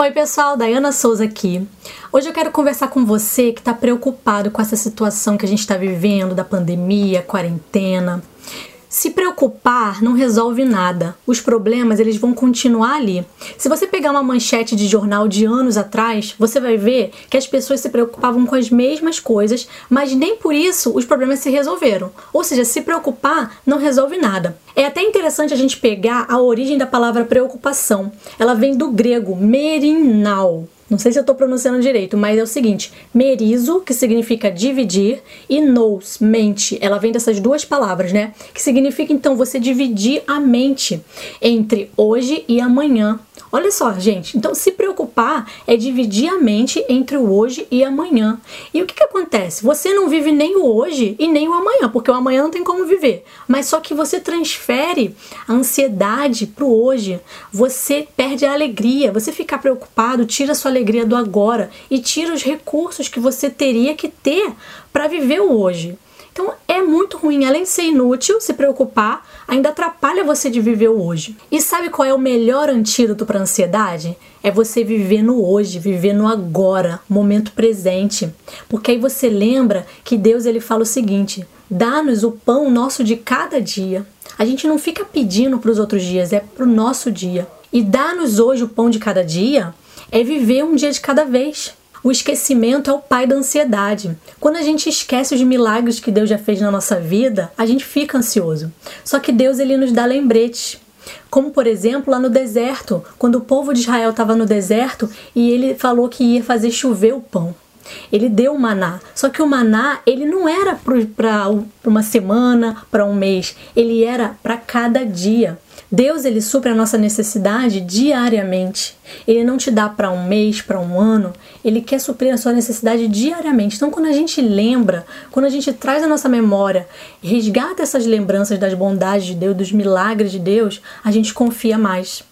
Oi, pessoal, Dayana Souza aqui. Hoje eu quero conversar com você que está preocupado com essa situação que a gente está vivendo da pandemia, quarentena. Se preocupar não resolve nada. Os problemas eles vão continuar ali. Se você pegar uma manchete de jornal de anos atrás, você vai ver que as pessoas se preocupavam com as mesmas coisas, mas nem por isso os problemas se resolveram. Ou seja, se preocupar não resolve nada. É até interessante a gente pegar a origem da palavra preocupação. Ela vem do grego merinal, não sei se eu estou pronunciando direito, mas é o seguinte: merizo, que significa dividir, e nous, mente. Ela vem dessas duas palavras, né? Que significa então você dividir a mente entre hoje e amanhã. Olha só, gente. Então, se preocupar é dividir a mente entre o hoje e amanhã. E o que, que acontece? Você não vive nem o hoje e nem o amanhã, porque o amanhã não tem como viver. Mas só que você transfere a ansiedade para o hoje. Você perde a alegria. Você ficar preocupado tira a sua alegria do agora e tira os recursos que você teria que ter para viver o hoje. Então é muito ruim, além de ser inútil, se preocupar, ainda atrapalha você de viver o hoje. E sabe qual é o melhor antídoto para ansiedade? É você viver no hoje, viver no agora, momento presente. Porque aí você lembra que Deus ele fala o seguinte: dá-nos o pão nosso de cada dia. A gente não fica pedindo para os outros dias, é para o nosso dia. E dá-nos hoje o pão de cada dia é viver um dia de cada vez. O esquecimento é o pai da ansiedade. Quando a gente esquece os milagres que Deus já fez na nossa vida, a gente fica ansioso. Só que Deus ele nos dá lembretes. Como, por exemplo, lá no deserto, quando o povo de Israel estava no deserto e ele falou que ia fazer chover o pão. Ele deu o maná. Só que o maná, ele não era para uma semana, para um mês, ele era para cada dia. Deus ele supre a nossa necessidade diariamente. Ele não te dá para um mês, para um ano, ele quer suprir a sua necessidade diariamente. Então, quando a gente lembra, quando a gente traz a nossa memória, resgata essas lembranças das bondades de Deus, dos milagres de Deus, a gente confia mais.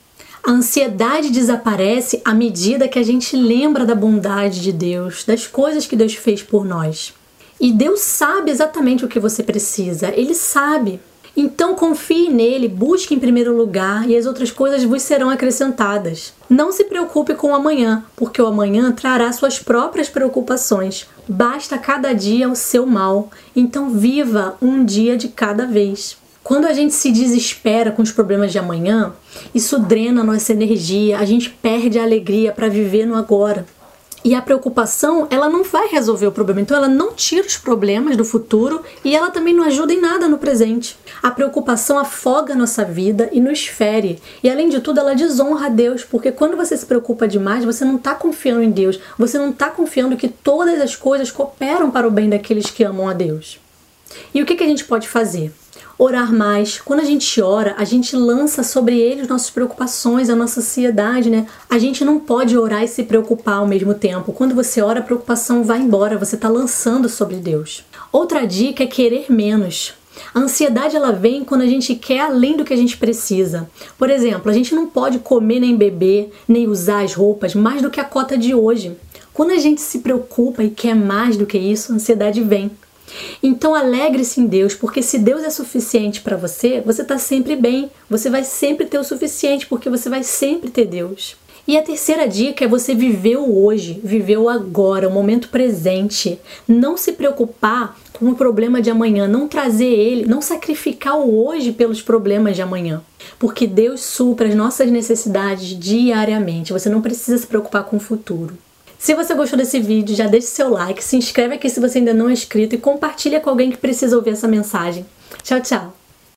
A ansiedade desaparece à medida que a gente lembra da bondade de Deus, das coisas que Deus fez por nós. E Deus sabe exatamente o que você precisa, Ele sabe. Então confie nele, busque em primeiro lugar e as outras coisas vos serão acrescentadas. Não se preocupe com o amanhã, porque o amanhã trará suas próprias preocupações. Basta cada dia o seu mal, então viva um dia de cada vez. Quando a gente se desespera com os problemas de amanhã, isso drena nossa energia, a gente perde a alegria para viver no agora. E a preocupação, ela não vai resolver o problema. Então, ela não tira os problemas do futuro e ela também não ajuda em nada no presente. A preocupação afoga a nossa vida e nos fere. E, além de tudo, ela desonra a Deus, porque quando você se preocupa demais, você não está confiando em Deus. Você não está confiando que todas as coisas cooperam para o bem daqueles que amam a Deus. E o que, que a gente pode fazer? Orar mais. Quando a gente ora, a gente lança sobre ele as nossas preocupações, a nossa ansiedade, né? A gente não pode orar e se preocupar ao mesmo tempo. Quando você ora, a preocupação vai embora, você está lançando sobre Deus. Outra dica é querer menos. A ansiedade ela vem quando a gente quer além do que a gente precisa. Por exemplo, a gente não pode comer nem beber, nem usar as roupas mais do que a cota de hoje. Quando a gente se preocupa e quer mais do que isso, a ansiedade vem. Então alegre-se em Deus, porque se Deus é suficiente para você, você está sempre bem, você vai sempre ter o suficiente, porque você vai sempre ter Deus. E a terceira dica é você viver o hoje, viver o agora, o momento presente. Não se preocupar com o problema de amanhã, não trazer ele, não sacrificar o hoje pelos problemas de amanhã. Porque Deus supra as nossas necessidades diariamente. Você não precisa se preocupar com o futuro. Se você gostou desse vídeo, já deixe seu like, se inscreve aqui se você ainda não é inscrito e compartilha com alguém que precisa ouvir essa mensagem. Tchau, tchau!